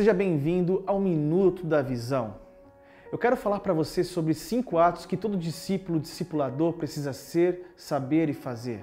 Seja bem-vindo ao Minuto da Visão. Eu quero falar para você sobre cinco atos que todo discípulo, discipulador precisa ser, saber e fazer.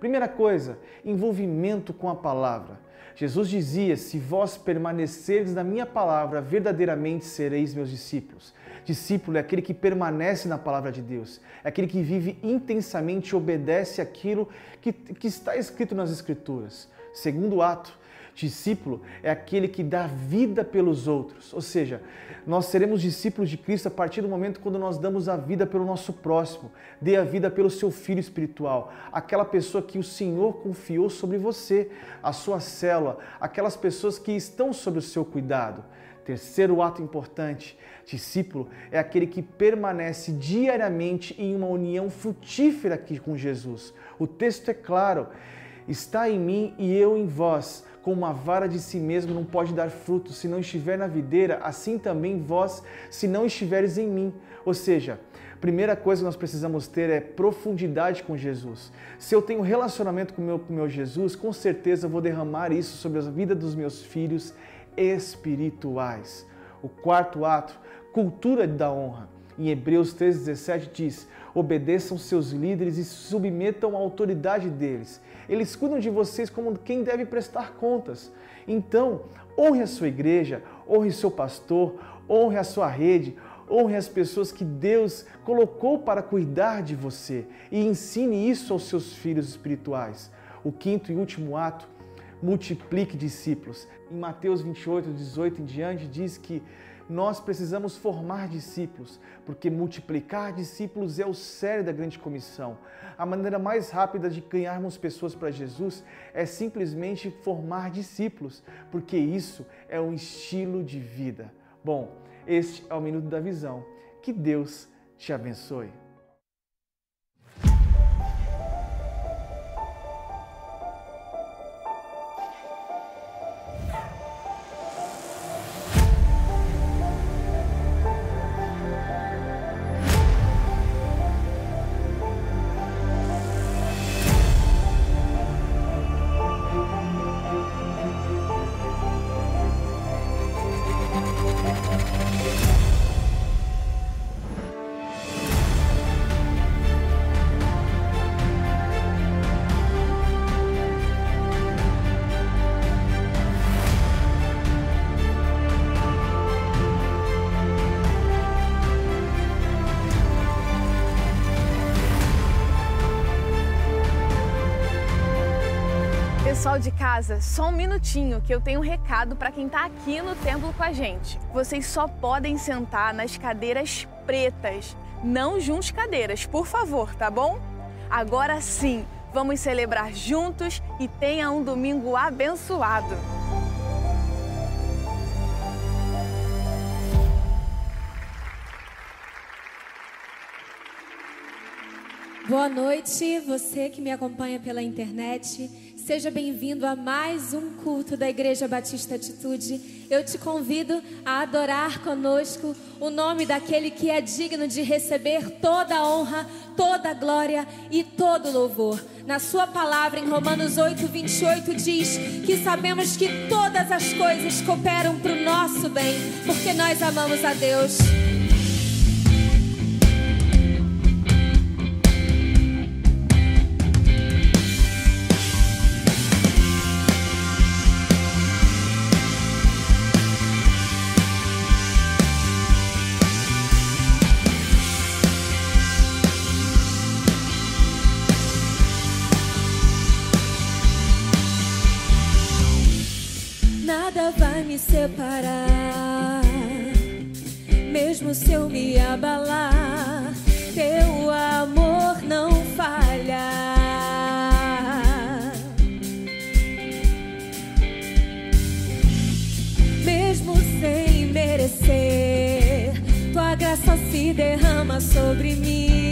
Primeira coisa, envolvimento com a palavra. Jesus dizia: Se vós permanecerdes na minha palavra, verdadeiramente sereis meus discípulos. Discípulo é aquele que permanece na palavra de Deus, é aquele que vive intensamente e obedece aquilo que, que está escrito nas Escrituras. Segundo ato, discípulo é aquele que dá vida pelos outros. Ou seja, nós seremos discípulos de Cristo a partir do momento quando nós damos a vida pelo nosso próximo, dê a vida pelo seu filho espiritual, aquela pessoa que o Senhor confiou sobre você, a sua célula, aquelas pessoas que estão sob o seu cuidado. Terceiro ato importante, discípulo é aquele que permanece diariamente em uma união frutífera aqui com Jesus. O texto é claro: está em mim e eu em vós como uma vara de si mesmo não pode dar fruto se não estiver na videira, assim também vós, se não estiveres em mim. Ou seja, primeira coisa que nós precisamos ter é profundidade com Jesus. Se eu tenho relacionamento com meu, o meu Jesus, com certeza eu vou derramar isso sobre a vida dos meus filhos espirituais. O quarto ato, cultura da honra. Em Hebreus 3,17 diz: obedeçam seus líderes e submetam a autoridade deles. Eles cuidam de vocês como quem deve prestar contas. Então, honre a sua igreja, honre seu pastor, honre a sua rede, honre as pessoas que Deus colocou para cuidar de você e ensine isso aos seus filhos espirituais. O quinto e último ato, multiplique discípulos. Em Mateus 28, 18 em diante, diz que nós precisamos formar discípulos, porque multiplicar discípulos é o sério da grande comissão. A maneira mais rápida de ganharmos pessoas para Jesus é simplesmente formar discípulos, porque isso é um estilo de vida. Bom, este é o Minuto da Visão. Que Deus te abençoe. Casa, só um minutinho que eu tenho um recado para quem está aqui no templo com a gente. Vocês só podem sentar nas cadeiras pretas, não juntos cadeiras, por favor, tá bom? Agora sim, vamos celebrar juntos e tenha um domingo abençoado. Boa noite, você que me acompanha pela internet. Seja bem-vindo a mais um culto da Igreja Batista Atitude. Eu te convido a adorar conosco o nome daquele que é digno de receber toda a honra, toda a glória e todo o louvor. Na sua palavra, em Romanos 8, 28, diz que sabemos que todas as coisas cooperam para o nosso bem, porque nós amamos a Deus. Separar, mesmo se eu me abalar, teu amor não falha. Mesmo sem merecer, tua graça se derrama sobre mim,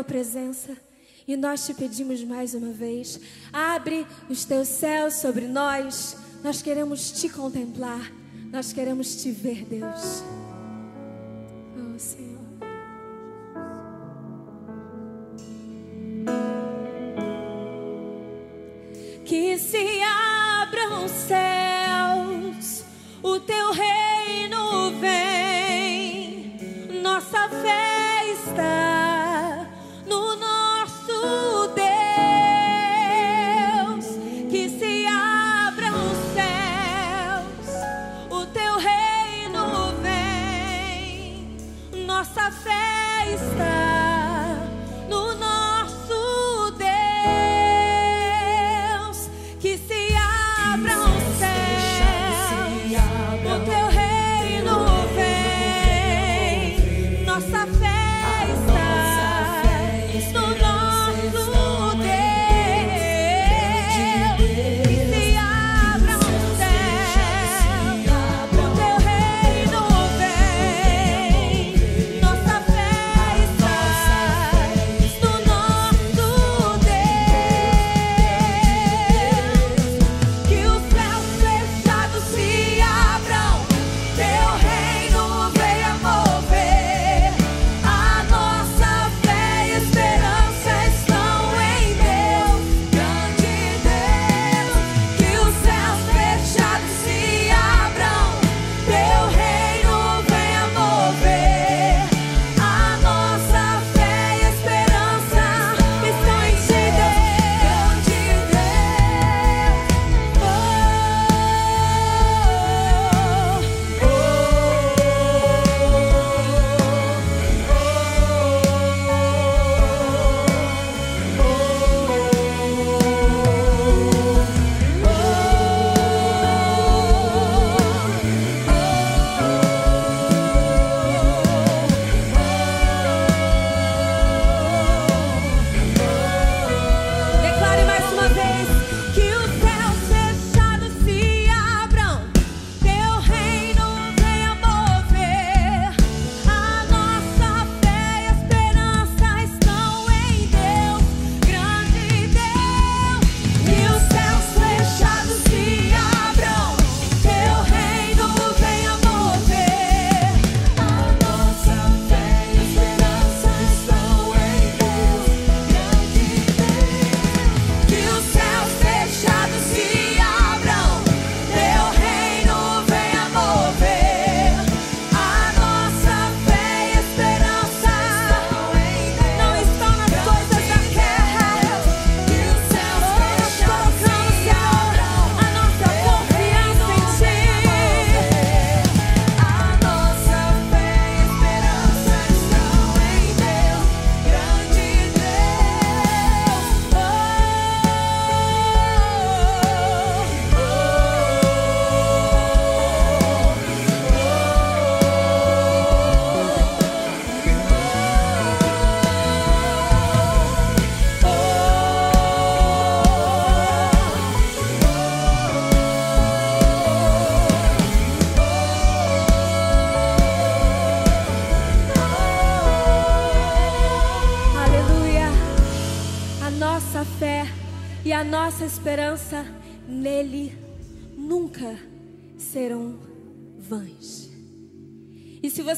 tua presença. E nós te pedimos mais uma vez: abre os teus céus sobre nós. Nós queremos te contemplar, nós queremos te ver, Deus.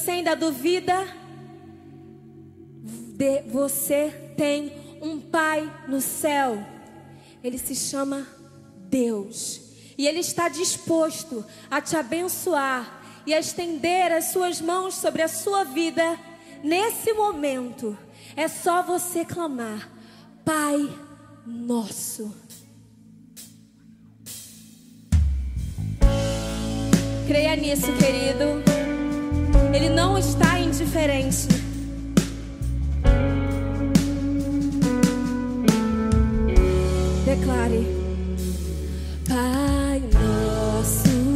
você ainda duvida, de, você tem um Pai no céu. Ele se chama Deus. E Ele está disposto a te abençoar e a estender as suas mãos sobre a sua vida nesse momento. É só você clamar: Pai Nosso. Creia nisso, querido. Ele não está indiferente. Declare, Pai Nosso.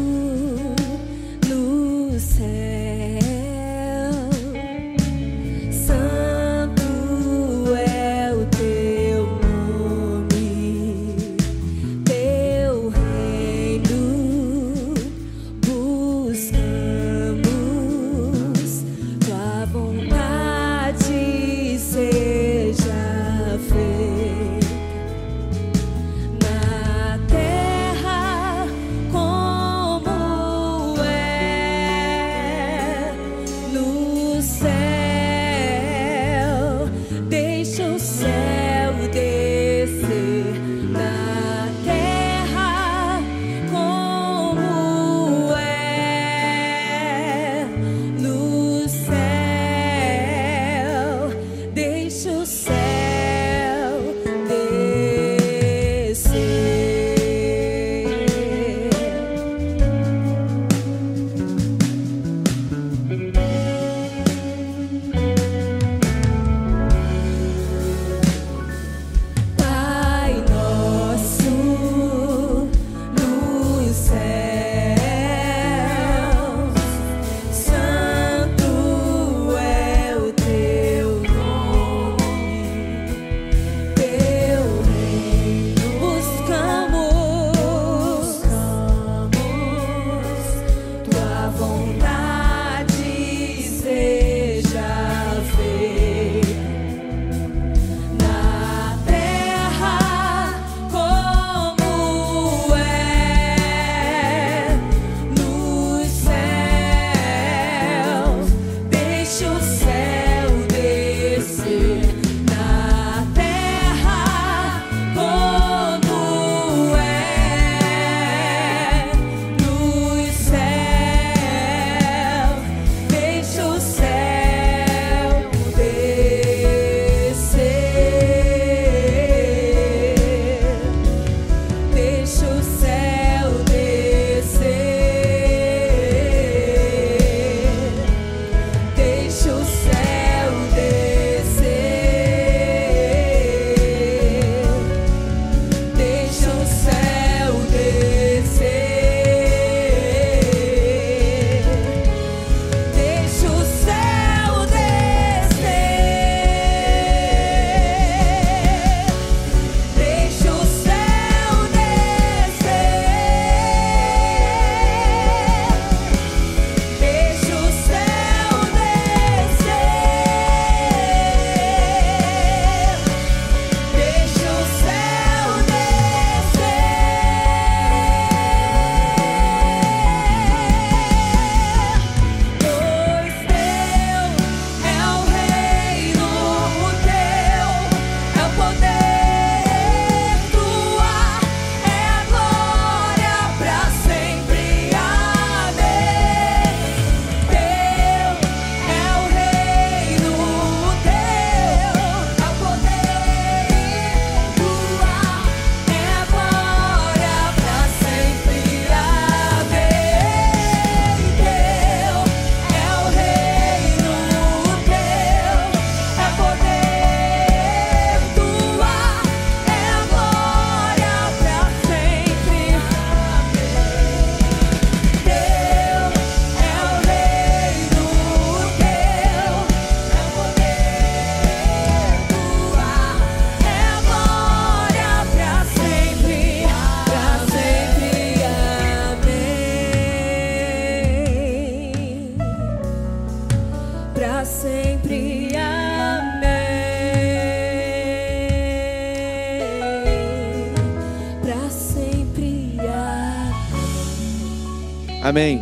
Amém.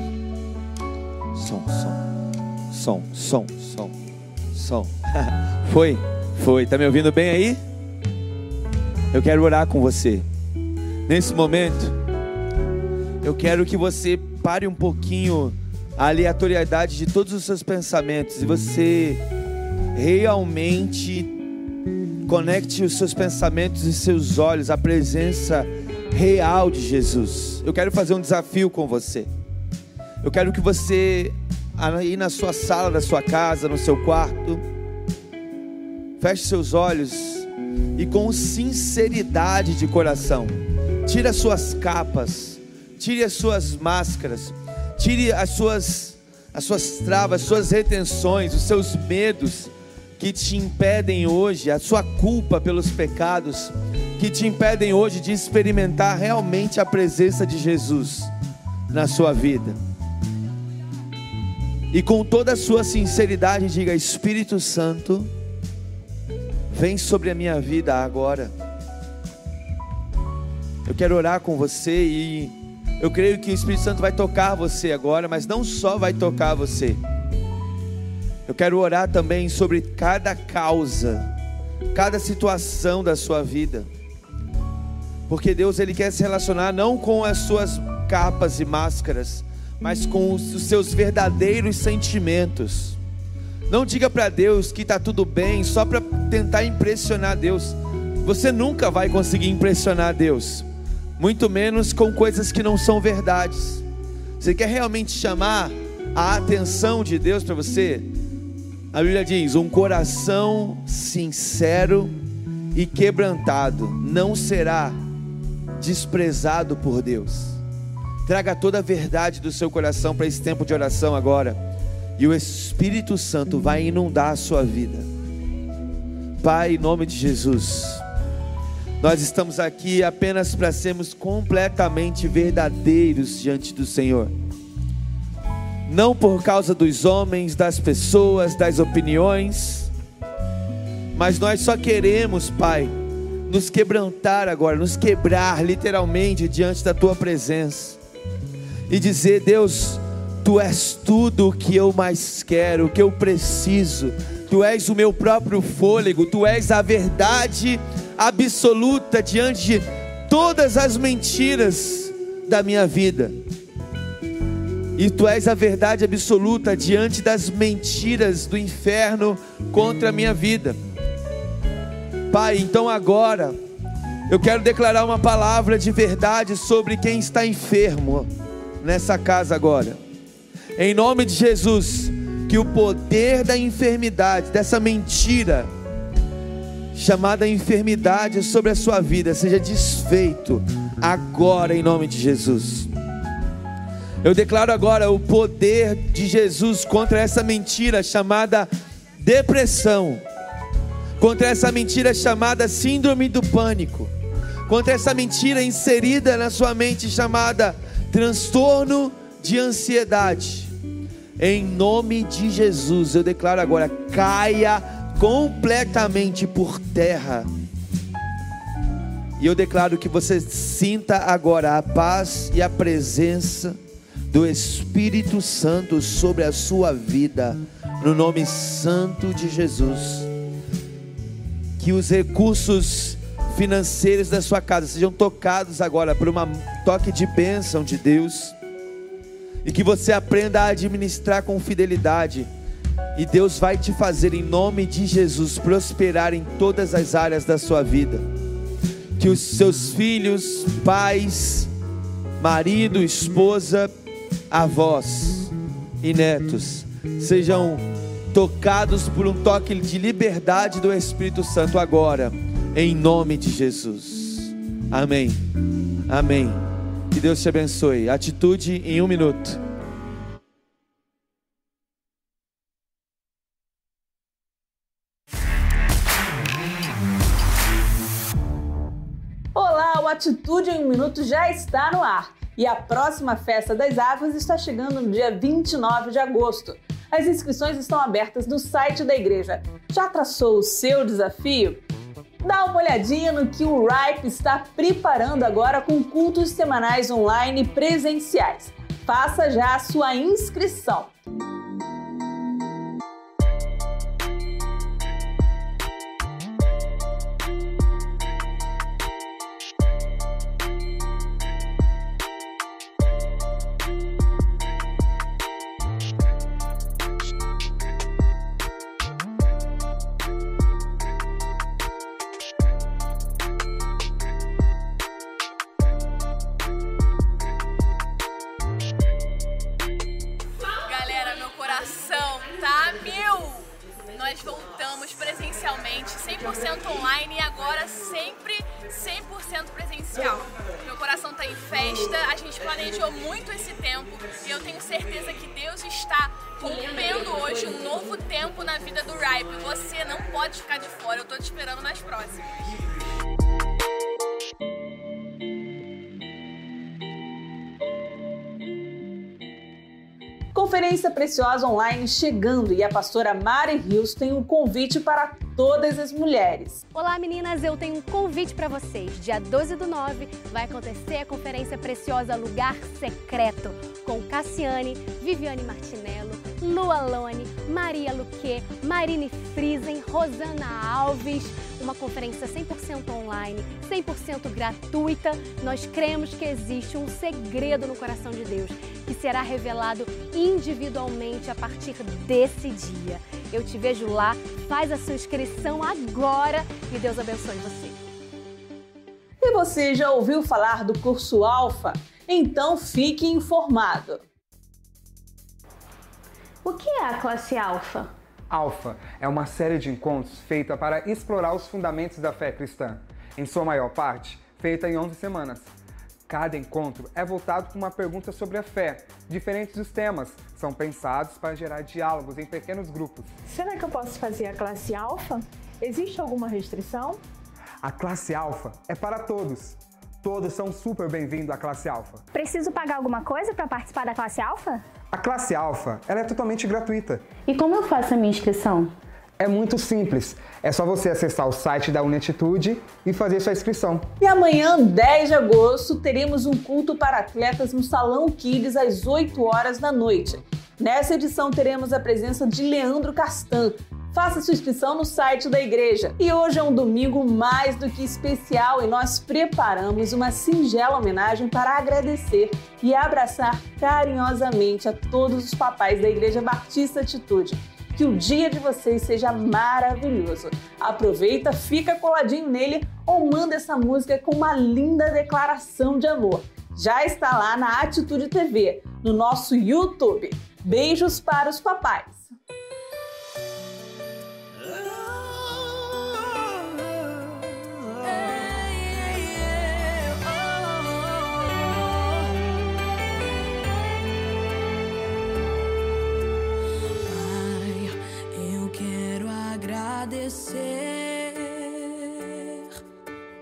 Som, som, som, som, som, som. Foi, foi. Tá me ouvindo bem aí? Eu quero orar com você. Nesse momento, eu quero que você pare um pouquinho a aleatoriedade de todos os seus pensamentos e você realmente conecte os seus pensamentos e seus olhos à presença real de Jesus. Eu quero fazer um desafio com você. Eu quero que você aí na sua sala da sua casa, no seu quarto, feche seus olhos e com sinceridade de coração, tire as suas capas, tire as suas máscaras, tire as suas as suas travas, as suas retenções, os seus medos que te impedem hoje, a sua culpa pelos pecados, que te impedem hoje de experimentar realmente a presença de Jesus na sua vida. E com toda a sua sinceridade, diga: Espírito Santo, vem sobre a minha vida agora. Eu quero orar com você e eu creio que o Espírito Santo vai tocar você agora, mas não só vai tocar você eu quero orar também sobre cada causa, cada situação da sua vida. Porque Deus ele quer se relacionar não com as suas capas e máscaras, mas com os seus verdadeiros sentimentos. Não diga para Deus que está tudo bem só para tentar impressionar Deus. Você nunca vai conseguir impressionar Deus, muito menos com coisas que não são verdades. Você quer realmente chamar a atenção de Deus para você? A Bíblia diz: um coração sincero e quebrantado não será desprezado por Deus. Traga toda a verdade do seu coração para esse tempo de oração agora, e o Espírito Santo vai inundar a sua vida. Pai, em nome de Jesus, nós estamos aqui apenas para sermos completamente verdadeiros diante do Senhor. Não por causa dos homens, das pessoas, das opiniões, mas nós só queremos, Pai, nos quebrantar agora, nos quebrar literalmente diante da Tua presença e dizer: Deus, Tu és tudo o que eu mais quero, o que eu preciso, Tu és o meu próprio fôlego, Tu és a verdade absoluta diante de todas as mentiras da minha vida. E tu és a verdade absoluta diante das mentiras do inferno contra a minha vida. Pai, então agora eu quero declarar uma palavra de verdade sobre quem está enfermo nessa casa agora. Em nome de Jesus, que o poder da enfermidade, dessa mentira chamada enfermidade sobre a sua vida seja desfeito agora em nome de Jesus. Eu declaro agora o poder de Jesus contra essa mentira chamada depressão, contra essa mentira chamada síndrome do pânico, contra essa mentira inserida na sua mente chamada transtorno de ansiedade. Em nome de Jesus, eu declaro agora: caia completamente por terra. E eu declaro que você sinta agora a paz e a presença do Espírito Santo sobre a sua vida, no nome santo de Jesus. Que os recursos financeiros da sua casa sejam tocados agora por um toque de bênção de Deus, e que você aprenda a administrar com fidelidade. E Deus vai te fazer, em nome de Jesus, prosperar em todas as áreas da sua vida. Que os seus filhos, pais, marido, esposa, avós e netos sejam tocados por um toque de liberdade do Espírito Santo agora, em nome de Jesus. Amém. Amém. Que Deus te abençoe. Atitude em um minuto. Olá, o Atitude em um minuto já está no ar. E a próxima Festa das Águas está chegando no dia 29 de agosto. As inscrições estão abertas no site da igreja. Já traçou o seu desafio? Dá uma olhadinha no que o RIPE está preparando agora com cultos semanais online presenciais. Faça já a sua inscrição. Pode ficar de fora, eu estou te esperando nas próximas. Conferência Preciosa Online chegando e a pastora Mari Rios tem um convite para todas as mulheres. Olá meninas, eu tenho um convite para vocês. Dia 12 do 9 vai acontecer a Conferência Preciosa Lugar Secreto com Cassiane, Viviane Martinello, Lu Alone, Maria Luque, Marine Friesen, Rosana Alves. Uma conferência 100% online, 100% gratuita. Nós cremos que existe um segredo no coração de Deus que será revelado individualmente a partir desse dia. Eu te vejo lá, faz a sua inscrição agora e Deus abençoe você. E você já ouviu falar do curso Alfa? Então fique informado. O que é a classe Alfa? Alfa é uma série de encontros feita para explorar os fundamentos da fé cristã, em sua maior parte feita em 11 semanas. Cada encontro é voltado com uma pergunta sobre a fé. Diferentes dos temas são pensados para gerar diálogos em pequenos grupos. Será que eu posso fazer a classe alfa? Existe alguma restrição? A classe alfa é para todos. Todos são super bem-vindos à classe alfa. Preciso pagar alguma coisa para participar da classe alfa? A classe alfa ela é totalmente gratuita. E como eu faço a minha inscrição? É muito simples. É só você acessar o site da Unatitude e fazer sua inscrição. E amanhã, 10 de agosto, teremos um culto para atletas no Salão Kids às 8 horas da noite. Nessa edição teremos a presença de Leandro Castan. Faça sua inscrição no site da igreja. E hoje é um domingo mais do que especial e nós preparamos uma singela homenagem para agradecer e abraçar carinhosamente a todos os papais da Igreja Batista Atitude que o dia de vocês seja maravilhoso. Aproveita, fica coladinho nele ou manda essa música com uma linda declaração de amor. Já está lá na Atitude TV, no nosso YouTube. Beijos para os papais. Agradecer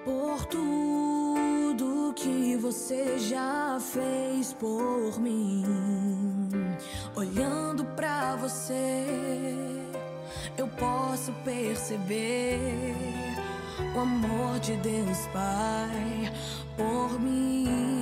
por tudo que você já fez por mim. Olhando para você, eu posso perceber o amor de Deus Pai por mim.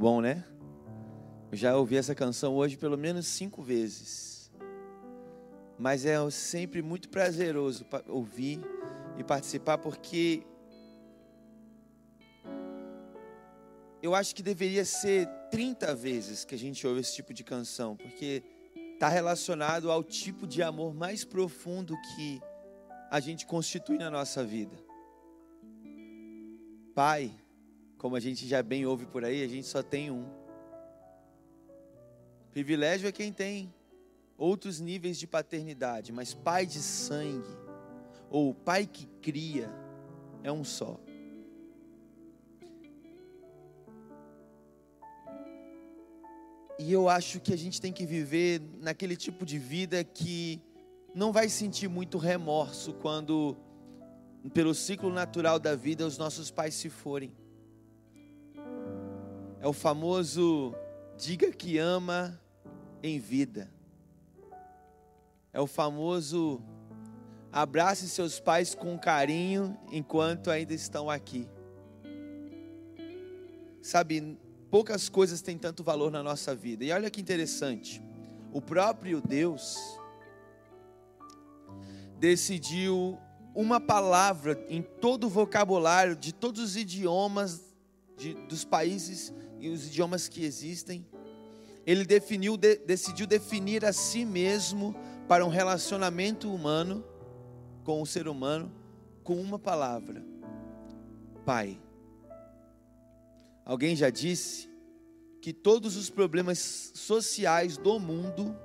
Bom, né? Eu já ouvi essa canção hoje pelo menos cinco vezes. Mas é sempre muito prazeroso ouvir e participar, porque eu acho que deveria ser 30 vezes que a gente ouve esse tipo de canção, porque está relacionado ao tipo de amor mais profundo que a gente constitui na nossa vida. Pai, como a gente já bem ouve por aí, a gente só tem um. Privilégio é quem tem outros níveis de paternidade, mas pai de sangue, ou pai que cria, é um só. E eu acho que a gente tem que viver naquele tipo de vida que não vai sentir muito remorso quando, pelo ciclo natural da vida, os nossos pais se forem. É o famoso diga que ama em vida. É o famoso abrace seus pais com carinho enquanto ainda estão aqui. Sabe, poucas coisas têm tanto valor na nossa vida. E olha que interessante. O próprio Deus decidiu uma palavra em todo o vocabulário de todos os idiomas de, dos países e os idiomas que existem, ele definiu, de, decidiu definir a si mesmo para um relacionamento humano com o ser humano com uma palavra: Pai. Alguém já disse que todos os problemas sociais do mundo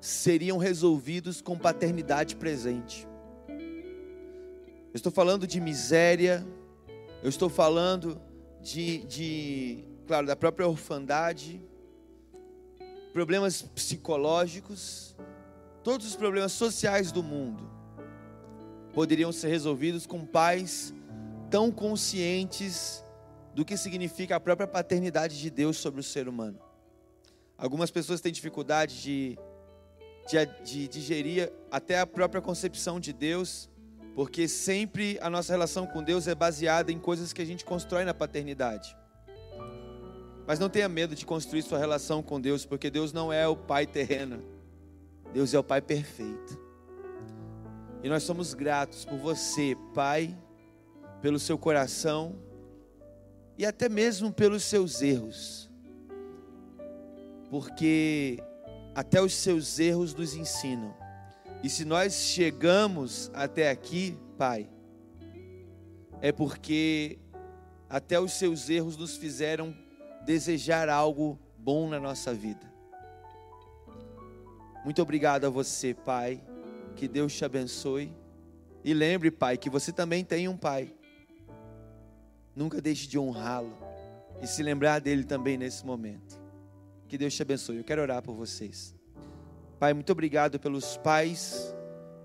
seriam resolvidos com paternidade presente. Eu estou falando de miséria, eu estou falando de, de, claro, da própria orfandade, problemas psicológicos, todos os problemas sociais do mundo poderiam ser resolvidos com pais tão conscientes do que significa a própria paternidade de Deus sobre o ser humano. Algumas pessoas têm dificuldade de, de, de digerir até a própria concepção de Deus porque sempre a nossa relação com Deus é baseada em coisas que a gente constrói na paternidade. Mas não tenha medo de construir sua relação com Deus, porque Deus não é o Pai terreno, Deus é o Pai perfeito. E nós somos gratos por você, Pai, pelo seu coração e até mesmo pelos seus erros, porque até os seus erros nos ensinam. E se nós chegamos até aqui, Pai, é porque até os seus erros nos fizeram desejar algo bom na nossa vida. Muito obrigado a você, Pai. Que Deus te abençoe. E lembre, Pai, que você também tem um Pai. Nunca deixe de honrá-lo e se lembrar dele também nesse momento. Que Deus te abençoe. Eu quero orar por vocês. Pai, muito obrigado pelos pais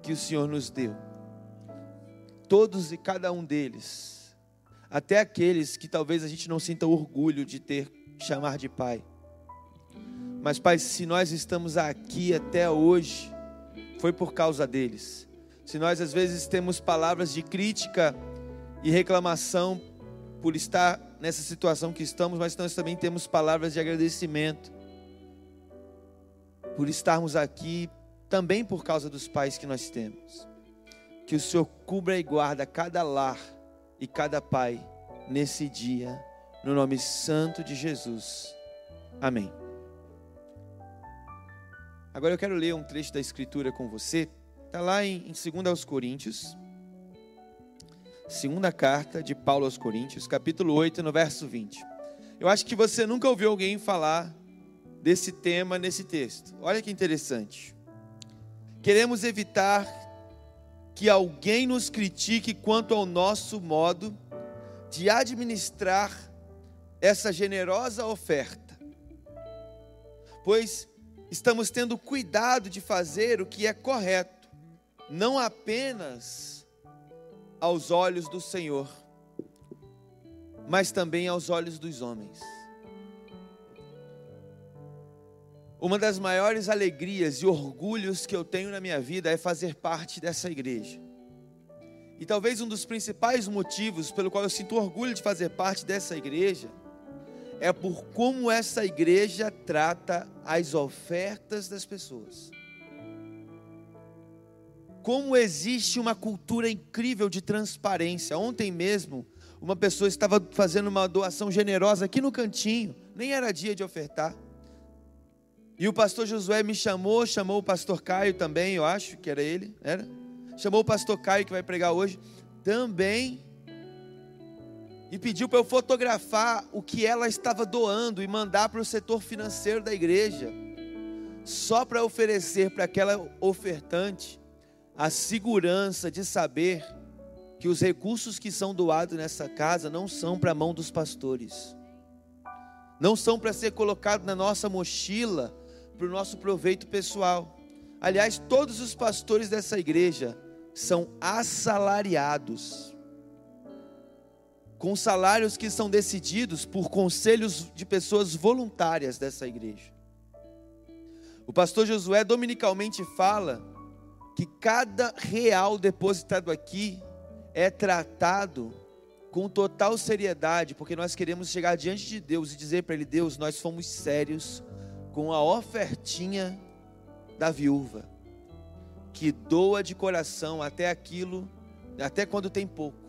que o Senhor nos deu. Todos e cada um deles, até aqueles que talvez a gente não sinta orgulho de ter chamar de pai. Mas, Pai, se nós estamos aqui até hoje, foi por causa deles. Se nós às vezes temos palavras de crítica e reclamação por estar nessa situação que estamos, mas nós também temos palavras de agradecimento por estarmos aqui também por causa dos pais que nós temos. Que o Senhor cubra e guarda cada lar e cada pai nesse dia, no nome santo de Jesus. Amém. Agora eu quero ler um trecho da Escritura com você. Está lá em, em 2 aos Coríntios. Segunda carta de Paulo aos Coríntios, capítulo 8, no verso 20. Eu acho que você nunca ouviu alguém falar desse tema nesse texto. Olha que interessante. Queremos evitar que alguém nos critique quanto ao nosso modo de administrar essa generosa oferta, pois estamos tendo cuidado de fazer o que é correto, não apenas aos olhos do Senhor, mas também aos olhos dos homens. Uma das maiores alegrias e orgulhos que eu tenho na minha vida é fazer parte dessa igreja. E talvez um dos principais motivos pelo qual eu sinto orgulho de fazer parte dessa igreja é por como essa igreja trata as ofertas das pessoas. Como existe uma cultura incrível de transparência. Ontem mesmo, uma pessoa estava fazendo uma doação generosa aqui no cantinho, nem era dia de ofertar. E o pastor Josué me chamou, chamou o pastor Caio também, eu acho que era ele, era? Chamou o pastor Caio que vai pregar hoje, também e pediu para eu fotografar o que ela estava doando e mandar para o setor financeiro da igreja, só para oferecer para aquela ofertante a segurança de saber que os recursos que são doados nessa casa não são para a mão dos pastores, não são para ser colocado na nossa mochila para o nosso proveito pessoal. Aliás, todos os pastores dessa igreja são assalariados com salários que são decididos por conselhos de pessoas voluntárias dessa igreja. O pastor Josué dominicalmente fala que cada real depositado aqui é tratado com total seriedade, porque nós queremos chegar diante de Deus e dizer para Ele: Deus, nós fomos sérios com a ofertinha da viúva, que doa de coração até aquilo, até quando tem pouco.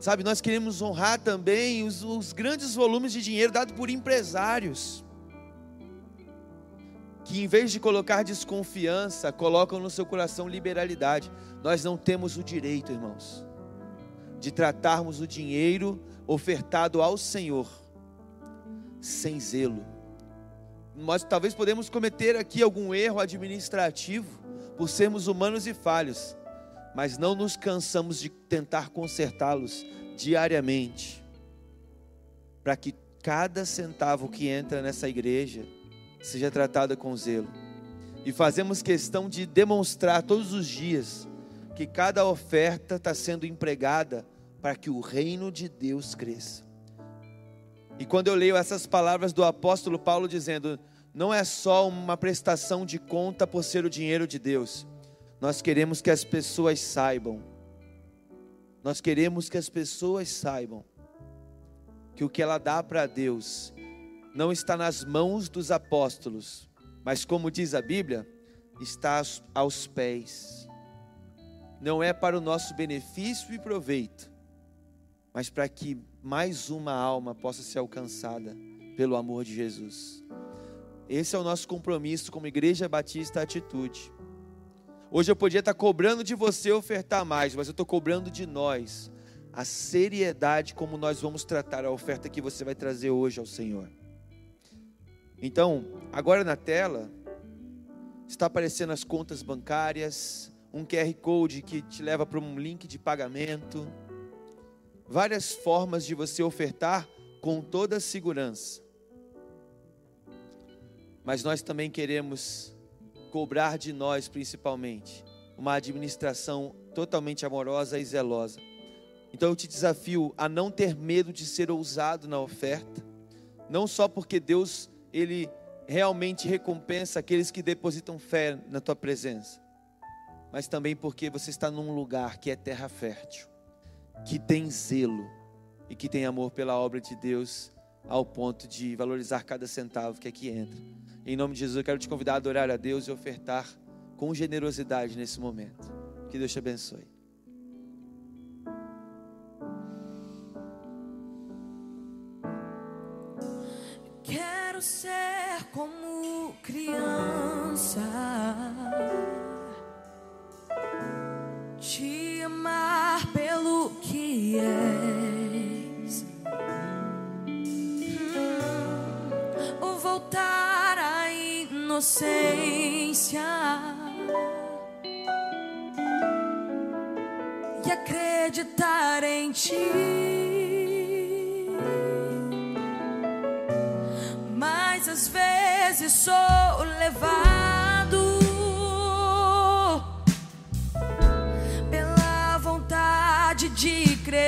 Sabe, nós queremos honrar também os, os grandes volumes de dinheiro dados por empresários, que em vez de colocar desconfiança, colocam no seu coração liberalidade. Nós não temos o direito, irmãos, de tratarmos o dinheiro ofertado ao Senhor sem zelo. Nós talvez podemos cometer aqui algum erro administrativo por sermos humanos e falhos, mas não nos cansamos de tentar consertá-los diariamente, para que cada centavo que entra nessa igreja seja tratado com zelo. E fazemos questão de demonstrar todos os dias que cada oferta está sendo empregada para que o reino de Deus cresça. E quando eu leio essas palavras do apóstolo Paulo dizendo, não é só uma prestação de conta por ser o dinheiro de Deus, nós queremos que as pessoas saibam. Nós queremos que as pessoas saibam que o que ela dá para Deus não está nas mãos dos apóstolos, mas como diz a Bíblia, está aos pés. Não é para o nosso benefício e proveito, mas para que mais uma alma possa ser alcançada pelo amor de Jesus. Esse é o nosso compromisso como Igreja Batista Atitude. Hoje eu podia estar cobrando de você ofertar mais, mas eu estou cobrando de nós a seriedade como nós vamos tratar a oferta que você vai trazer hoje ao Senhor. Então, agora na tela, está aparecendo as contas bancárias, um QR Code que te leva para um link de pagamento, várias formas de você ofertar com toda segurança. Mas nós também queremos cobrar de nós, principalmente, uma administração totalmente amorosa e zelosa. Então eu te desafio a não ter medo de ser ousado na oferta, não só porque Deus ele realmente recompensa aqueles que depositam fé na tua presença, mas também porque você está num lugar que é terra fértil, que tem zelo e que tem amor pela obra de Deus ao ponto de valorizar cada centavo que aqui entra. Em nome de Jesus, eu quero te convidar a adorar a Deus e ofertar com generosidade nesse momento. Que Deus te abençoe. Quero ser como criança, te és, hum, voltar à inocência e acreditar em ti. Mas às vezes sou levado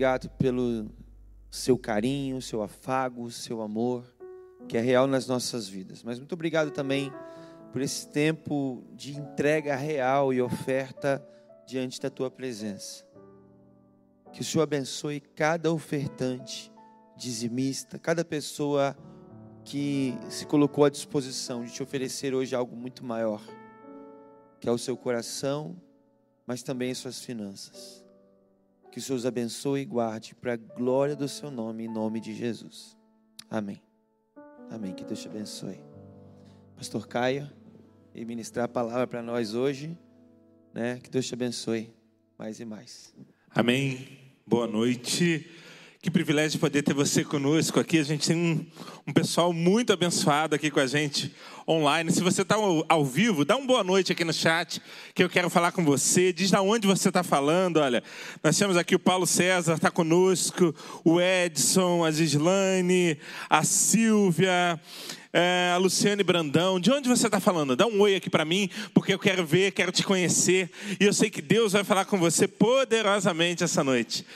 obrigado pelo seu carinho, seu afago, seu amor, que é real nas nossas vidas. Mas muito obrigado também por esse tempo de entrega real e oferta diante da tua presença. Que o Senhor abençoe cada ofertante, dizimista, cada pessoa que se colocou à disposição de te oferecer hoje algo muito maior que é o seu coração, mas também as suas finanças. Que o Senhor os abençoe e guarde para a glória do seu nome, em nome de Jesus. Amém. Amém. Que Deus te abençoe. Pastor Caio, e ministrar a palavra para nós hoje, né? Que Deus te abençoe mais e mais. Amém. Boa noite. Que privilégio poder ter você conosco aqui. A gente tem um, um pessoal muito abençoado aqui com a gente online. Se você está ao, ao, vivo, dá uma boa noite aqui no chat, que eu quero falar com você. Diz da onde você está falando. Olha, nós temos aqui o Paulo César, está conosco, o Edson, a Gislane, a Silvia. É, a Luciane Brandão, de onde você está falando? Dá um oi aqui para mim, porque eu quero ver, quero te conhecer, e eu sei que Deus vai falar com você poderosamente essa noite.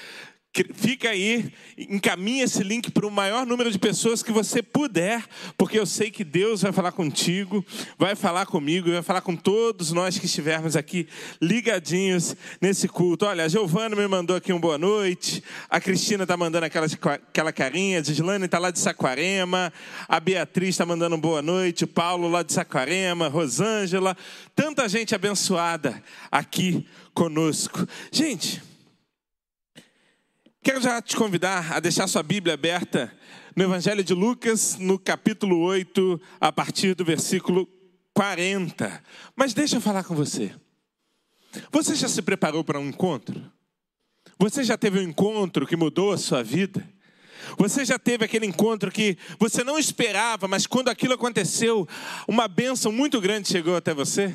Fica aí, encaminha esse link para o maior número de pessoas que você puder, porque eu sei que Deus vai falar contigo, vai falar comigo, vai falar com todos nós que estivermos aqui ligadinhos nesse culto. Olha, a Giovana me mandou aqui um boa noite, a Cristina está mandando aquela, aquela carinha, a Gislane está lá de Saquarema, a Beatriz está mandando um boa noite, o Paulo lá de Saquarema, Rosângela, tanta gente abençoada aqui conosco. Gente, Quero já te convidar a deixar sua Bíblia aberta no Evangelho de Lucas, no capítulo 8, a partir do versículo 40. Mas deixa eu falar com você. Você já se preparou para um encontro? Você já teve um encontro que mudou a sua vida? Você já teve aquele encontro que você não esperava, mas quando aquilo aconteceu, uma bênção muito grande chegou até você?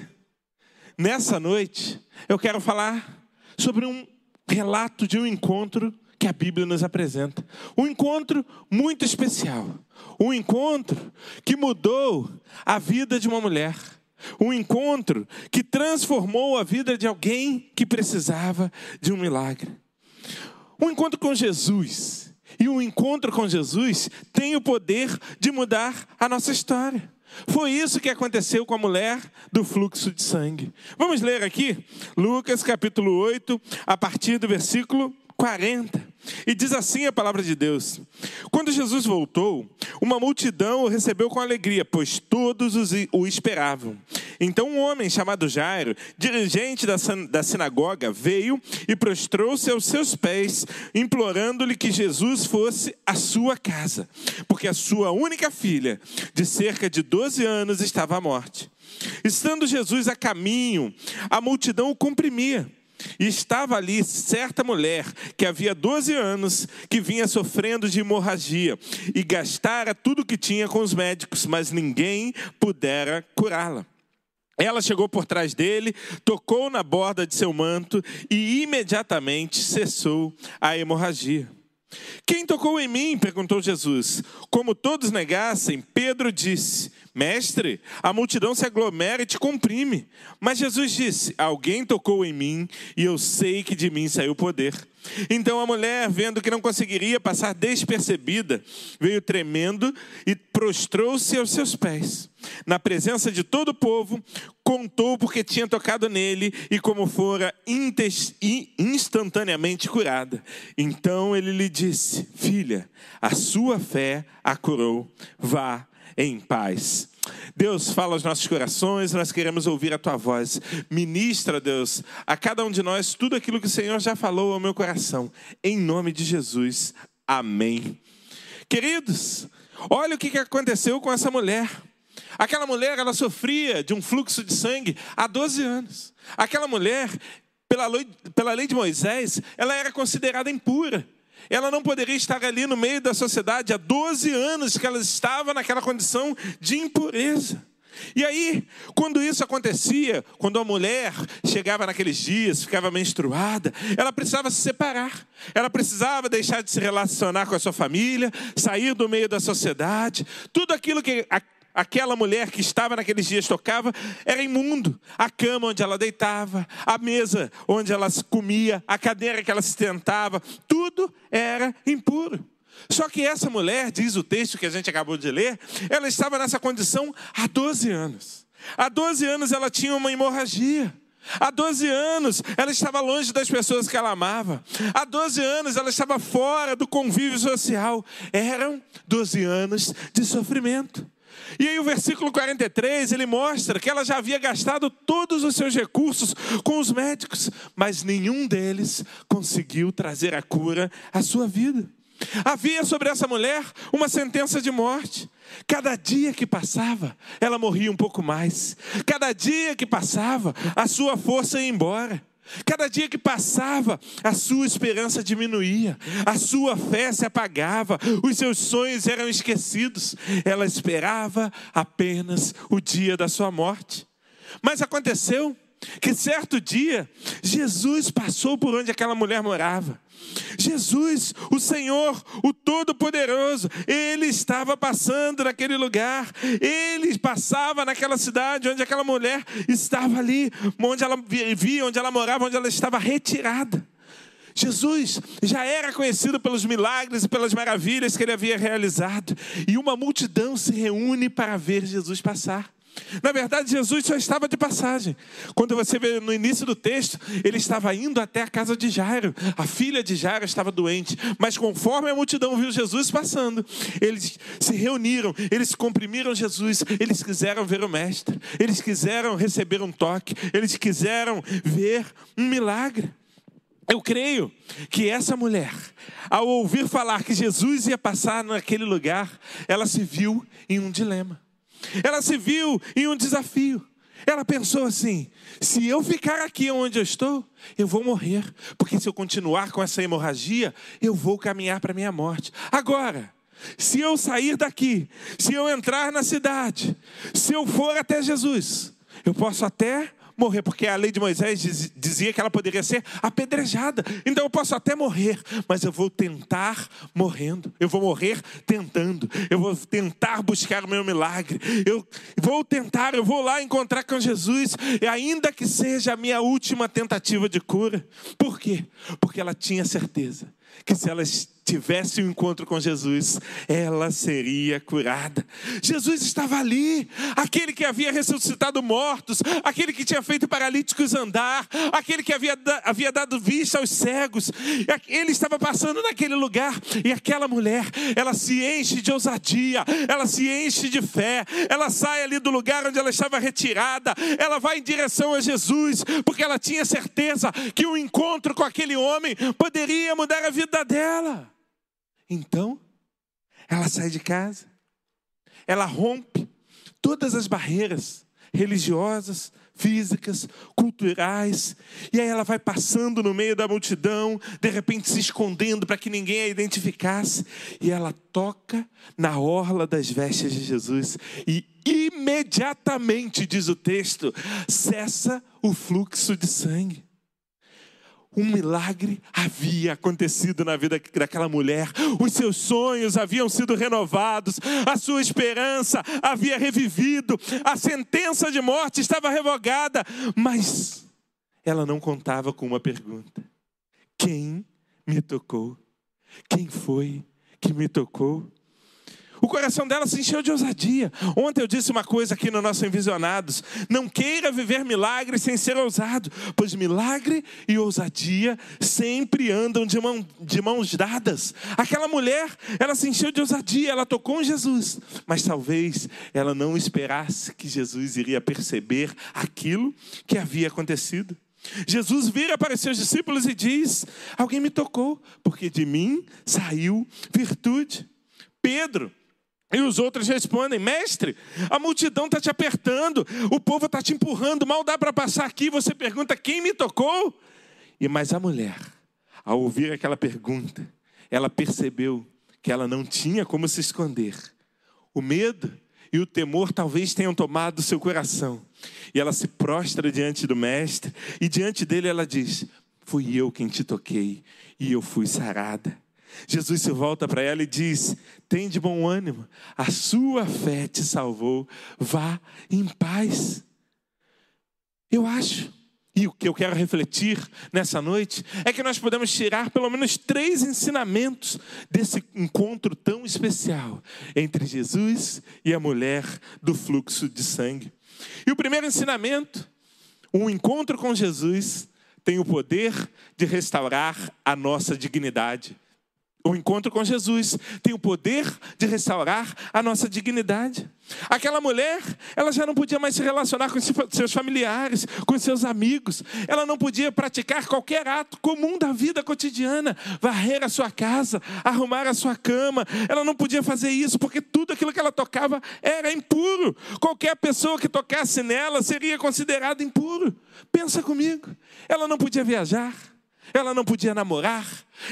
Nessa noite, eu quero falar sobre um relato de um encontro que a Bíblia nos apresenta. Um encontro muito especial. Um encontro que mudou a vida de uma mulher. Um encontro que transformou a vida de alguém que precisava de um milagre. Um encontro com Jesus. E um encontro com Jesus tem o poder de mudar a nossa história. Foi isso que aconteceu com a mulher do fluxo de sangue. Vamos ler aqui Lucas capítulo 8, a partir do versículo 40. E diz assim a palavra de Deus: Quando Jesus voltou, uma multidão o recebeu com alegria, pois todos o esperavam. Então um homem chamado Jairo, dirigente da sinagoga, veio e prostrou-se aos seus pés, implorando-lhe que Jesus fosse à sua casa, porque a sua única filha, de cerca de 12 anos, estava à morte. Estando Jesus a caminho, a multidão o comprimia. E estava ali certa mulher que havia 12 anos que vinha sofrendo de hemorragia e gastara tudo que tinha com os médicos, mas ninguém pudera curá-la. Ela chegou por trás dele, tocou na borda de seu manto e imediatamente cessou a hemorragia. Quem tocou em mim? perguntou Jesus. Como todos negassem, Pedro disse: Mestre, a multidão se aglomera e te comprime. Mas Jesus disse: Alguém tocou em mim e eu sei que de mim saiu poder. Então a mulher, vendo que não conseguiria passar despercebida, veio tremendo e prostrou-se aos seus pés. Na presença de todo o povo, contou porque tinha tocado nele e como fora instantaneamente curada. Então ele lhe disse: Filha, a sua fé a curou. Vá em paz. Deus, fala aos nossos corações, nós queremos ouvir a tua voz. Ministra, Deus, a cada um de nós tudo aquilo que o Senhor já falou ao meu coração. Em nome de Jesus. Amém. Queridos, olha o que aconteceu com essa mulher. Aquela mulher, ela sofria de um fluxo de sangue há 12 anos. Aquela mulher, pela lei, pela lei de Moisés, ela era considerada impura. Ela não poderia estar ali no meio da sociedade há 12 anos que ela estava naquela condição de impureza. E aí, quando isso acontecia, quando a mulher chegava naqueles dias, ficava menstruada, ela precisava se separar. Ela precisava deixar de se relacionar com a sua família, sair do meio da sociedade. Tudo aquilo que aquela mulher que estava naqueles dias tocava era imundo. A cama onde ela deitava, a mesa onde ela comia, a cadeira que ela se sentava, tudo era impuro. Só que essa mulher, diz o texto que a gente acabou de ler, ela estava nessa condição há 12 anos. Há 12 anos ela tinha uma hemorragia. Há 12 anos ela estava longe das pessoas que ela amava. Há 12 anos ela estava fora do convívio social. Eram 12 anos de sofrimento. E aí o versículo 43, ele mostra que ela já havia gastado todos os seus recursos com os médicos, mas nenhum deles conseguiu trazer a cura à sua vida. Havia sobre essa mulher uma sentença de morte. Cada dia que passava, ela morria um pouco mais. Cada dia que passava, a sua força ia embora. Cada dia que passava, a sua esperança diminuía, a sua fé se apagava, os seus sonhos eram esquecidos. Ela esperava apenas o dia da sua morte. Mas aconteceu que certo dia, Jesus passou por onde aquela mulher morava. Jesus, o Senhor, o Todo-Poderoso, ele estava passando naquele lugar, ele passava naquela cidade onde aquela mulher estava ali, onde ela vivia, onde ela morava, onde ela estava retirada. Jesus já era conhecido pelos milagres e pelas maravilhas que ele havia realizado, e uma multidão se reúne para ver Jesus passar. Na verdade, Jesus só estava de passagem. Quando você vê no início do texto, ele estava indo até a casa de Jairo. A filha de Jairo estava doente. Mas conforme a multidão viu Jesus passando, eles se reuniram, eles comprimiram Jesus, eles quiseram ver o Mestre, eles quiseram receber um toque, eles quiseram ver um milagre. Eu creio que essa mulher, ao ouvir falar que Jesus ia passar naquele lugar, ela se viu em um dilema. Ela se viu em um desafio. Ela pensou assim: se eu ficar aqui onde eu estou, eu vou morrer, porque se eu continuar com essa hemorragia, eu vou caminhar para minha morte. Agora, se eu sair daqui, se eu entrar na cidade, se eu for até Jesus, eu posso até morrer, porque a lei de Moisés dizia que ela poderia ser apedrejada. Então eu posso até morrer, mas eu vou tentar morrendo. Eu vou morrer tentando. Eu vou tentar buscar o meu milagre. Eu vou tentar, eu vou lá encontrar com Jesus, e ainda que seja a minha última tentativa de cura. Por quê? Porque ela tinha certeza que se ela tivesse um encontro com Jesus, ela seria curada. Jesus estava ali, aquele que havia ressuscitado mortos, aquele que tinha feito paralíticos andar, aquele que havia, havia dado vista aos cegos. Ele estava passando naquele lugar e aquela mulher, ela se enche de ousadia, ela se enche de fé, ela sai ali do lugar onde ela estava retirada, ela vai em direção a Jesus, porque ela tinha certeza que o um encontro com aquele homem poderia mudar a vida dela. Então, ela sai de casa, ela rompe todas as barreiras religiosas, físicas, culturais, e aí ela vai passando no meio da multidão, de repente se escondendo para que ninguém a identificasse, e ela toca na orla das vestes de Jesus, e imediatamente, diz o texto, cessa o fluxo de sangue um milagre havia acontecido na vida daquela mulher. Os seus sonhos haviam sido renovados, a sua esperança havia revivido, a sentença de morte estava revogada, mas ela não contava com uma pergunta: Quem me tocou? Quem foi que me tocou? O coração dela se encheu de ousadia. Ontem eu disse uma coisa aqui no nosso Envisionados: não queira viver milagre sem ser ousado, pois milagre e ousadia sempre andam de, mão, de mãos dadas. Aquela mulher, ela se encheu de ousadia, ela tocou em Jesus, mas talvez ela não esperasse que Jesus iria perceber aquilo que havia acontecido. Jesus vira para seus discípulos e diz: Alguém me tocou, porque de mim saiu virtude. Pedro, e os outros respondem: Mestre, a multidão está te apertando, o povo está te empurrando, mal dá para passar aqui. Você pergunta: Quem me tocou? E mas a mulher, ao ouvir aquela pergunta, ela percebeu que ela não tinha como se esconder. O medo e o temor talvez tenham tomado seu coração. E ela se prostra diante do Mestre, e diante dele ela diz: Fui eu quem te toquei, e eu fui sarada. Jesus se volta para ela e diz: Tem de bom ânimo, a sua fé te salvou, vá em paz. Eu acho, e o que eu quero refletir nessa noite, é que nós podemos tirar pelo menos três ensinamentos desse encontro tão especial entre Jesus e a mulher do fluxo de sangue. E o primeiro ensinamento, um encontro com Jesus tem o poder de restaurar a nossa dignidade. O encontro com Jesus tem o poder de restaurar a nossa dignidade. Aquela mulher, ela já não podia mais se relacionar com seus familiares, com seus amigos. Ela não podia praticar qualquer ato comum da vida cotidiana, varrer a sua casa, arrumar a sua cama. Ela não podia fazer isso porque tudo aquilo que ela tocava era impuro. Qualquer pessoa que tocasse nela seria considerada impuro. Pensa comigo. Ela não podia viajar ela não podia namorar,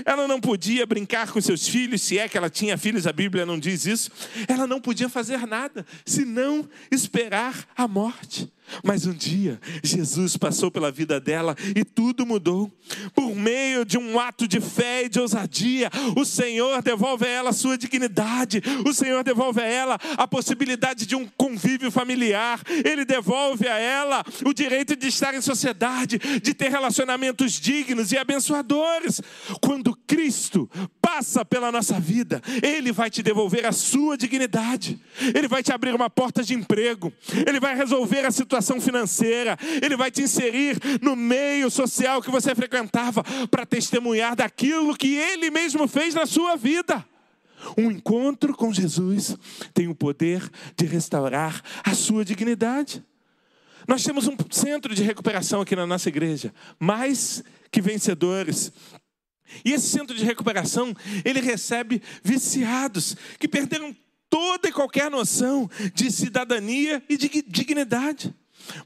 Ela não podia brincar com seus filhos, se é que ela tinha filhos, a Bíblia não diz isso. Ela não podia fazer nada, senão esperar a morte. Mas um dia, Jesus passou pela vida dela e tudo mudou. Por meio de um ato de fé e de ousadia, o Senhor devolve a ela a sua dignidade, o Senhor devolve a ela a possibilidade de um convívio familiar, Ele devolve a ela o direito de estar em sociedade, de ter relacionamentos dignos e abençoadores. Quando Cristo passa pela nossa vida, Ele vai te devolver a sua dignidade, Ele vai te abrir uma porta de emprego, Ele vai resolver a situação financeira, Ele vai te inserir no meio social que você frequentava para testemunhar daquilo que Ele mesmo fez na sua vida. Um encontro com Jesus tem o poder de restaurar a sua dignidade. Nós temos um centro de recuperação aqui na nossa igreja, mais que vencedores. E esse centro de recuperação, ele recebe viciados que perderam toda e qualquer noção de cidadania e de dignidade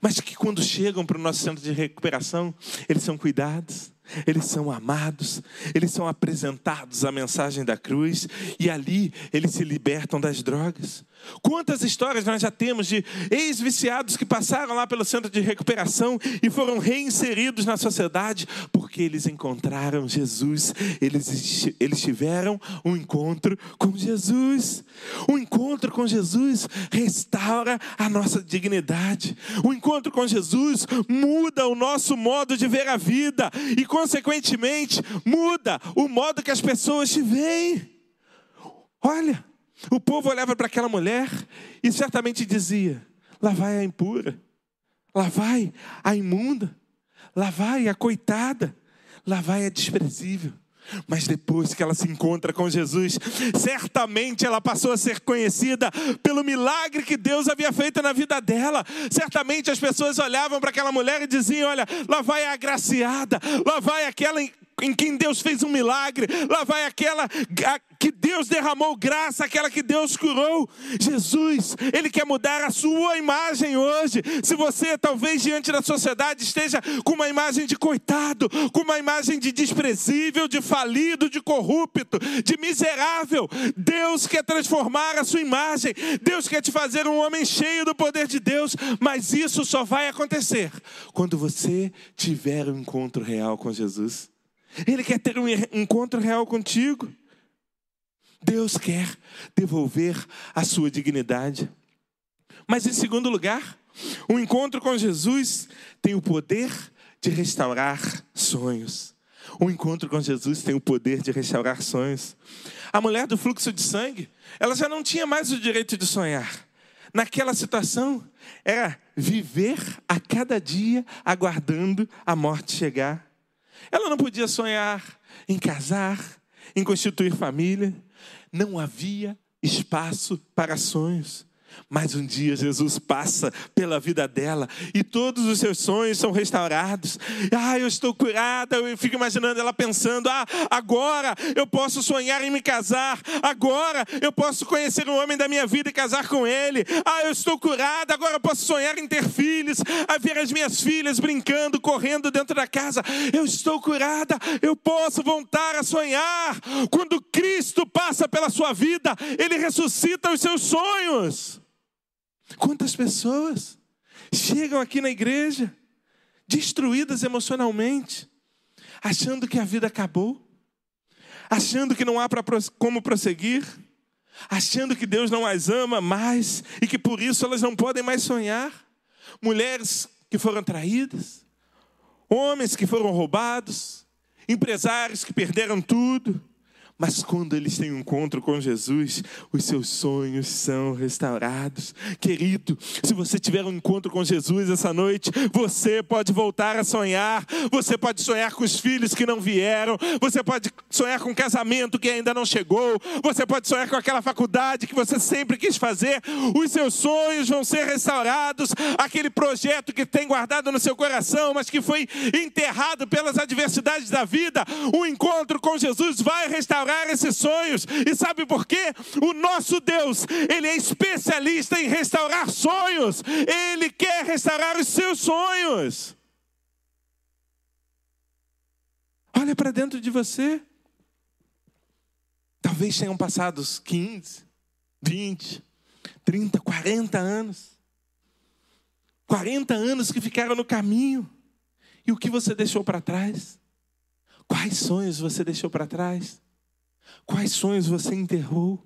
mas que quando chegam para o nosso centro de recuperação, eles são cuidados, eles são amados, eles são apresentados à mensagem da cruz e ali eles se libertam das drogas. Quantas histórias nós já temos de ex-viciados que passaram lá pelo centro de recuperação e foram reinseridos na sociedade porque eles encontraram Jesus, eles, eles tiveram um encontro com Jesus. O encontro com Jesus restaura a nossa dignidade. O encontro com Jesus muda o nosso modo de ver a vida e, consequentemente, muda o modo que as pessoas te veem. Olha, o povo olhava para aquela mulher e certamente dizia: lá vai a impura, lá vai a imunda, lá vai a coitada, lá vai a desprezível. Mas depois que ela se encontra com Jesus, certamente ela passou a ser conhecida pelo milagre que Deus havia feito na vida dela. Certamente as pessoas olhavam para aquela mulher e diziam: Olha, lá vai a agraciada, lá vai aquela em quem Deus fez um milagre, lá vai aquela que Deus derramou graça, aquela que Deus curou. Jesus, Ele quer mudar a sua imagem hoje. Se você, talvez, diante da sociedade, esteja com uma imagem de coitado, com uma imagem de desprezível, de falido, de corrupto, de miserável, Deus quer transformar a sua imagem. Deus quer te fazer um homem cheio do poder de Deus, mas isso só vai acontecer quando você tiver um encontro real com Jesus. Ele quer ter um encontro real contigo. Deus quer devolver a sua dignidade. Mas, em segundo lugar, o encontro com Jesus tem o poder de restaurar sonhos. O encontro com Jesus tem o poder de restaurar sonhos. A mulher do fluxo de sangue, ela já não tinha mais o direito de sonhar. Naquela situação, era viver a cada dia aguardando a morte chegar. Ela não podia sonhar em casar, em constituir família. Não havia espaço para sonhos. Mas um dia Jesus passa pela vida dela e todos os seus sonhos são restaurados. Ah, eu estou curada. Eu fico imaginando ela pensando: ah, agora eu posso sonhar em me casar. Agora eu posso conhecer o homem da minha vida e casar com ele. Ah, eu estou curada. Agora eu posso sonhar em ter filhos, a ver as minhas filhas brincando, correndo dentro da casa. Eu estou curada. Eu posso voltar a sonhar. Quando Cristo passa pela sua vida, ele ressuscita os seus sonhos. Quantas pessoas chegam aqui na igreja destruídas emocionalmente, achando que a vida acabou, achando que não há pra, como prosseguir, achando que Deus não as ama mais e que por isso elas não podem mais sonhar. Mulheres que foram traídas, homens que foram roubados, empresários que perderam tudo, mas quando eles têm um encontro com Jesus, os seus sonhos são restaurados. Querido, se você tiver um encontro com Jesus essa noite, você pode voltar a sonhar. Você pode sonhar com os filhos que não vieram. Você pode sonhar com um casamento que ainda não chegou. Você pode sonhar com aquela faculdade que você sempre quis fazer. Os seus sonhos vão ser restaurados. Aquele projeto que tem guardado no seu coração, mas que foi enterrado pelas adversidades da vida. O encontro com Jesus vai restaurar restaurar esses sonhos. E sabe por quê? O nosso Deus, ele é especialista em restaurar sonhos. Ele quer restaurar os seus sonhos. Olha para dentro de você. Talvez tenham passado os 15, 20, 30, 40 anos. 40 anos que ficaram no caminho. E o que você deixou para trás? Quais sonhos você deixou para trás? Quais sonhos você enterrou?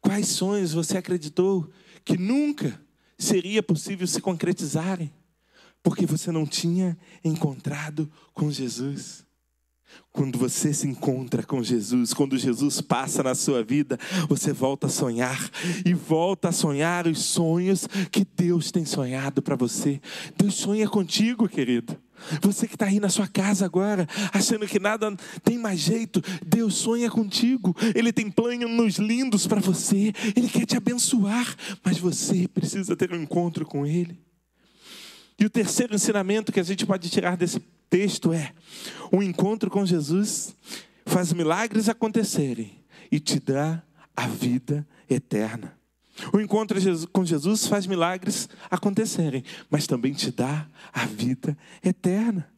Quais sonhos você acreditou que nunca seria possível se concretizarem? Porque você não tinha encontrado com Jesus. Quando você se encontra com Jesus, quando Jesus passa na sua vida, você volta a sonhar e volta a sonhar os sonhos que Deus tem sonhado para você. Deus sonha contigo, querido. Você que está aí na sua casa agora, achando que nada tem mais jeito, Deus sonha contigo. Ele tem planos lindos para você. Ele quer te abençoar, mas você precisa ter um encontro com Ele. E o terceiro ensinamento que a gente pode tirar desse texto é: o encontro com Jesus faz milagres acontecerem e te dá a vida eterna. O encontro com Jesus faz milagres acontecerem, mas também te dá a vida eterna.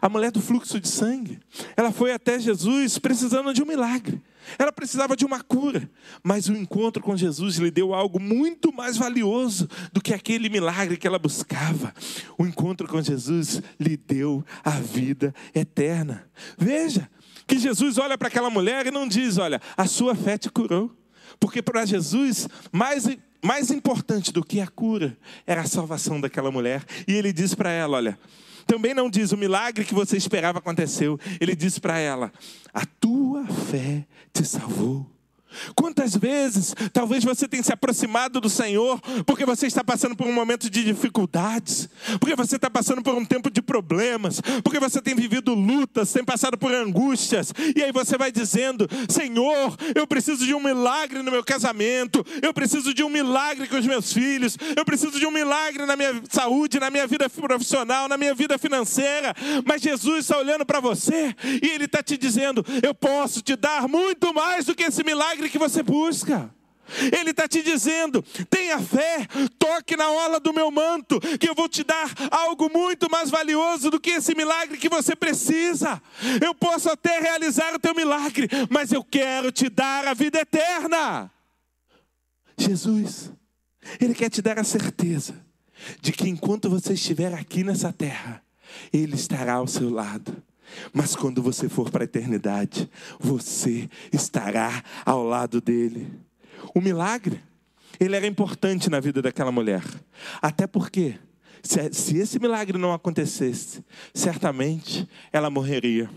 A mulher do fluxo de sangue, ela foi até Jesus precisando de um milagre. Ela precisava de uma cura, mas o encontro com Jesus lhe deu algo muito mais valioso do que aquele milagre que ela buscava. O encontro com Jesus lhe deu a vida eterna. Veja que Jesus olha para aquela mulher e não diz: Olha, a sua fé te curou. Porque para Jesus, mais mais importante do que a cura era a salvação daquela mulher. E ele diz para ela: Olha, também não diz o milagre que você esperava aconteceu. Ele diz para ela: A tua fé te salvou. Quantas vezes talvez você tenha se aproximado do Senhor porque você está passando por um momento de dificuldades, porque você está passando por um tempo de problemas, porque você tem vivido lutas, tem passado por angústias, e aí você vai dizendo: Senhor, eu preciso de um milagre no meu casamento, eu preciso de um milagre com os meus filhos, eu preciso de um milagre na minha saúde, na minha vida profissional, na minha vida financeira. Mas Jesus está olhando para você e Ele está te dizendo: Eu posso te dar muito mais do que esse milagre milagre que você busca. Ele está te dizendo: tenha fé, toque na ola do meu manto, que eu vou te dar algo muito mais valioso do que esse milagre que você precisa. Eu posso até realizar o teu milagre, mas eu quero te dar a vida eterna. Jesus, Ele quer te dar a certeza de que enquanto você estiver aqui nessa terra, Ele estará ao seu lado. Mas quando você for para a eternidade, você estará ao lado dele. O milagre, ele era importante na vida daquela mulher. Até porque, se, se esse milagre não acontecesse, certamente ela morreria.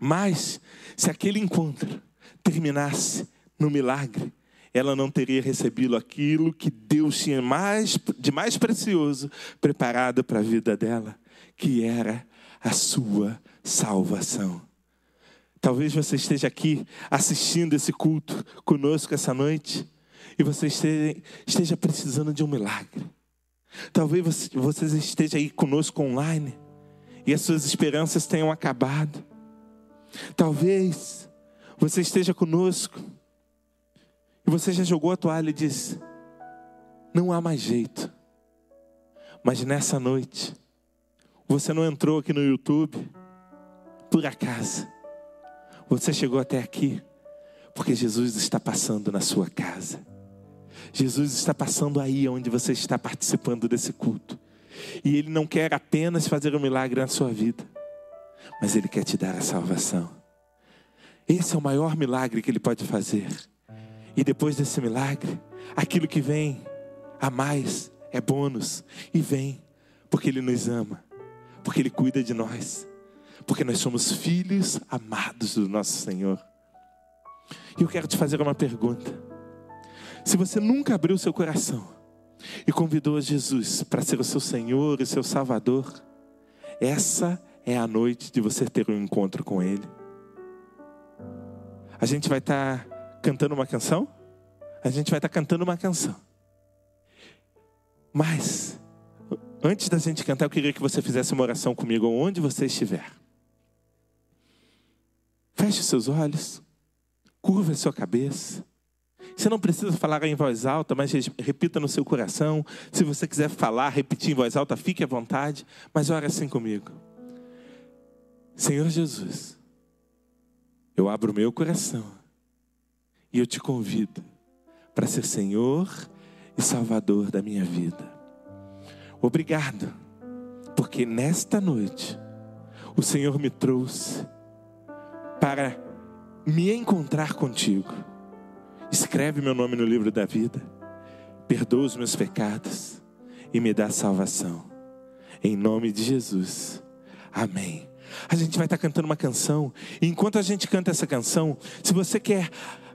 Mas, se aquele encontro terminasse no milagre, ela não teria recebido aquilo que Deus tinha mais, de mais precioso preparado para a vida dela, que era a sua salvação. Talvez você esteja aqui assistindo esse culto conosco essa noite e você esteja, precisando de um milagre. Talvez você, você esteja aí conosco online e as suas esperanças tenham acabado. Talvez você esteja conosco e você já jogou a toalha e disse: Não há mais jeito. Mas nessa noite, você não entrou aqui no YouTube por acaso. Você chegou até aqui porque Jesus está passando na sua casa. Jesus está passando aí onde você está participando desse culto. E Ele não quer apenas fazer um milagre na sua vida, mas Ele quer te dar a salvação. Esse é o maior milagre que Ele pode fazer. E depois desse milagre, aquilo que vem a mais é bônus. E vem, porque Ele nos ama, porque Ele cuida de nós porque nós somos filhos amados do nosso Senhor. E eu quero te fazer uma pergunta. Se você nunca abriu seu coração e convidou a Jesus para ser o seu Senhor e seu Salvador, essa é a noite de você ter um encontro com Ele. A gente vai estar tá cantando uma canção? A gente vai estar tá cantando uma canção. Mas, antes da gente cantar, eu queria que você fizesse uma oração comigo, onde você estiver. Feche seus olhos, curva sua cabeça. Você não precisa falar em voz alta, mas repita no seu coração. Se você quiser falar, repetir em voz alta, fique à vontade, mas ore assim comigo. Senhor Jesus, eu abro o meu coração E eu te convido para ser Senhor e Salvador da minha vida. Obrigado, porque nesta noite o Senhor me trouxe para me encontrar contigo. Escreve meu nome no livro da vida, perdoa os meus pecados e me dá salvação. Em nome de Jesus. Amém. A gente vai estar cantando uma canção, e enquanto a gente canta essa canção, se você quer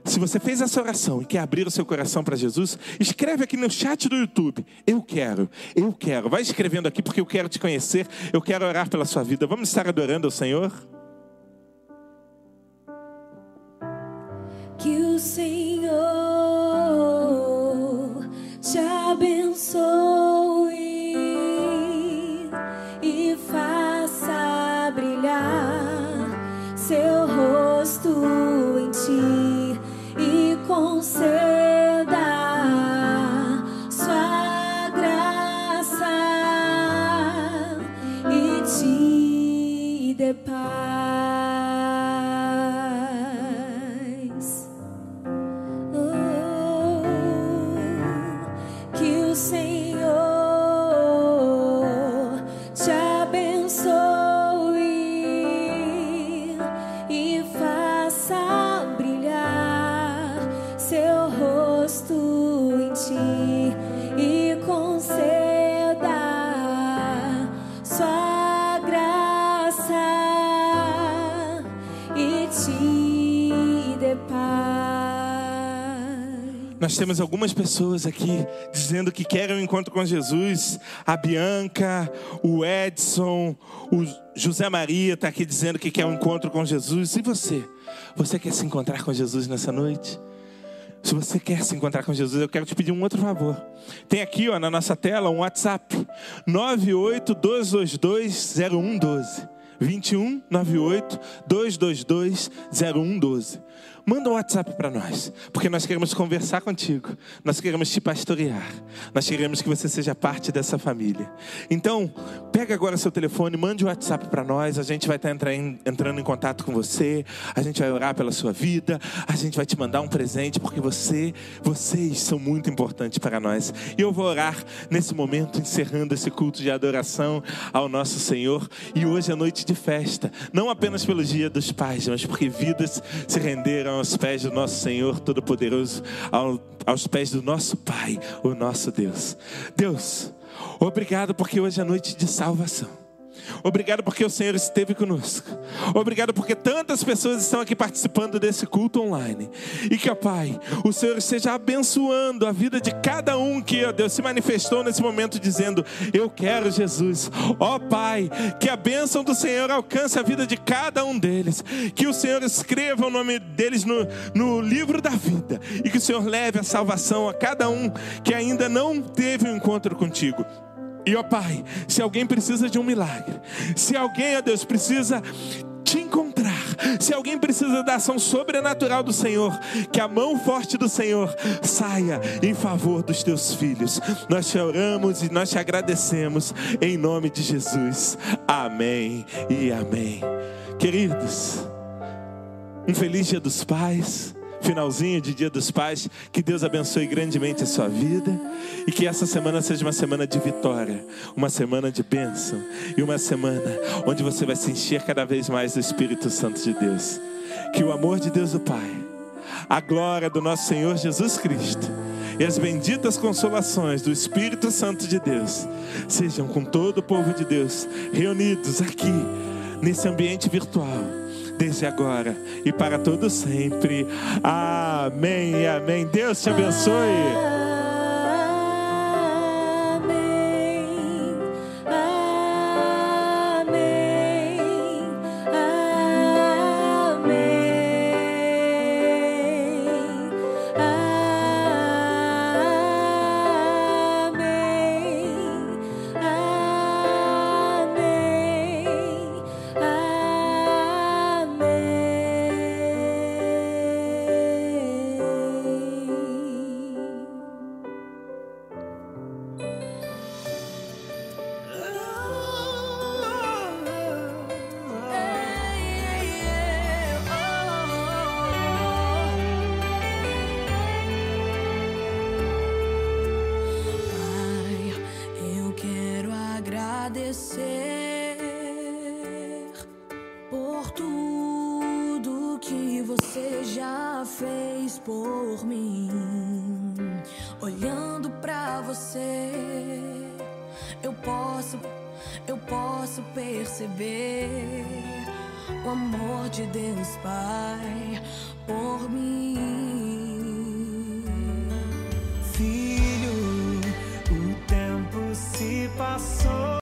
se você fez essa oração e quer abrir o seu coração para Jesus, escreve aqui no chat do YouTube. Eu quero, eu quero. Vai escrevendo aqui porque eu quero te conhecer, eu quero orar pela sua vida. Vamos estar adorando ao Senhor? Que o Senhor te abençoe Temos algumas pessoas aqui dizendo que querem um encontro com Jesus. A Bianca, o Edson, o José Maria está aqui dizendo que quer um encontro com Jesus. E você? Você quer se encontrar com Jesus nessa noite? Se você quer se encontrar com Jesus, eu quero te pedir um outro favor. Tem aqui ó, na nossa tela um WhatsApp: 982220112. 21 98 222 0112. Manda um WhatsApp para nós, porque nós queremos conversar contigo, nós queremos te pastorear, nós queremos que você seja parte dessa família. Então, pega agora seu telefone, mande um WhatsApp para nós, a gente vai estar entrando em contato com você, a gente vai orar pela sua vida, a gente vai te mandar um presente, porque você, vocês são muito importantes para nós. E eu vou orar nesse momento, encerrando esse culto de adoração ao nosso Senhor. E hoje é noite de festa, não apenas pelo Dia dos Pais, mas porque vidas se renderam aos pés do nosso Senhor Todo-Poderoso, ao, aos pés do nosso Pai, o nosso Deus. Deus, obrigado porque hoje é noite de salvação. Obrigado porque o Senhor esteve conosco. Obrigado porque tantas pessoas estão aqui participando desse culto online. E que, ó Pai, o Senhor esteja abençoando a vida de cada um que, ó Deus, se manifestou nesse momento dizendo: Eu quero Jesus. Ó Pai, que a bênção do Senhor alcance a vida de cada um deles. Que o Senhor escreva o nome deles no, no livro da vida. E que o Senhor leve a salvação a cada um que ainda não teve um encontro contigo. E ó Pai, se alguém precisa de um milagre, se alguém, ó Deus, precisa te encontrar, se alguém precisa da ação sobrenatural do Senhor, que a mão forte do Senhor saia em favor dos teus filhos. Nós te oramos e nós te agradecemos em nome de Jesus. Amém e amém. Queridos, um feliz Dia dos Pais finalzinho de Dia dos Pais. Que Deus abençoe grandemente a sua vida e que essa semana seja uma semana de vitória, uma semana de bênção e uma semana onde você vai se encher cada vez mais do Espírito Santo de Deus. Que o amor de Deus o Pai, a glória do nosso Senhor Jesus Cristo e as benditas consolações do Espírito Santo de Deus sejam com todo o povo de Deus reunidos aqui nesse ambiente virtual desde agora e para todo sempre. Amém amém. Deus te abençoe.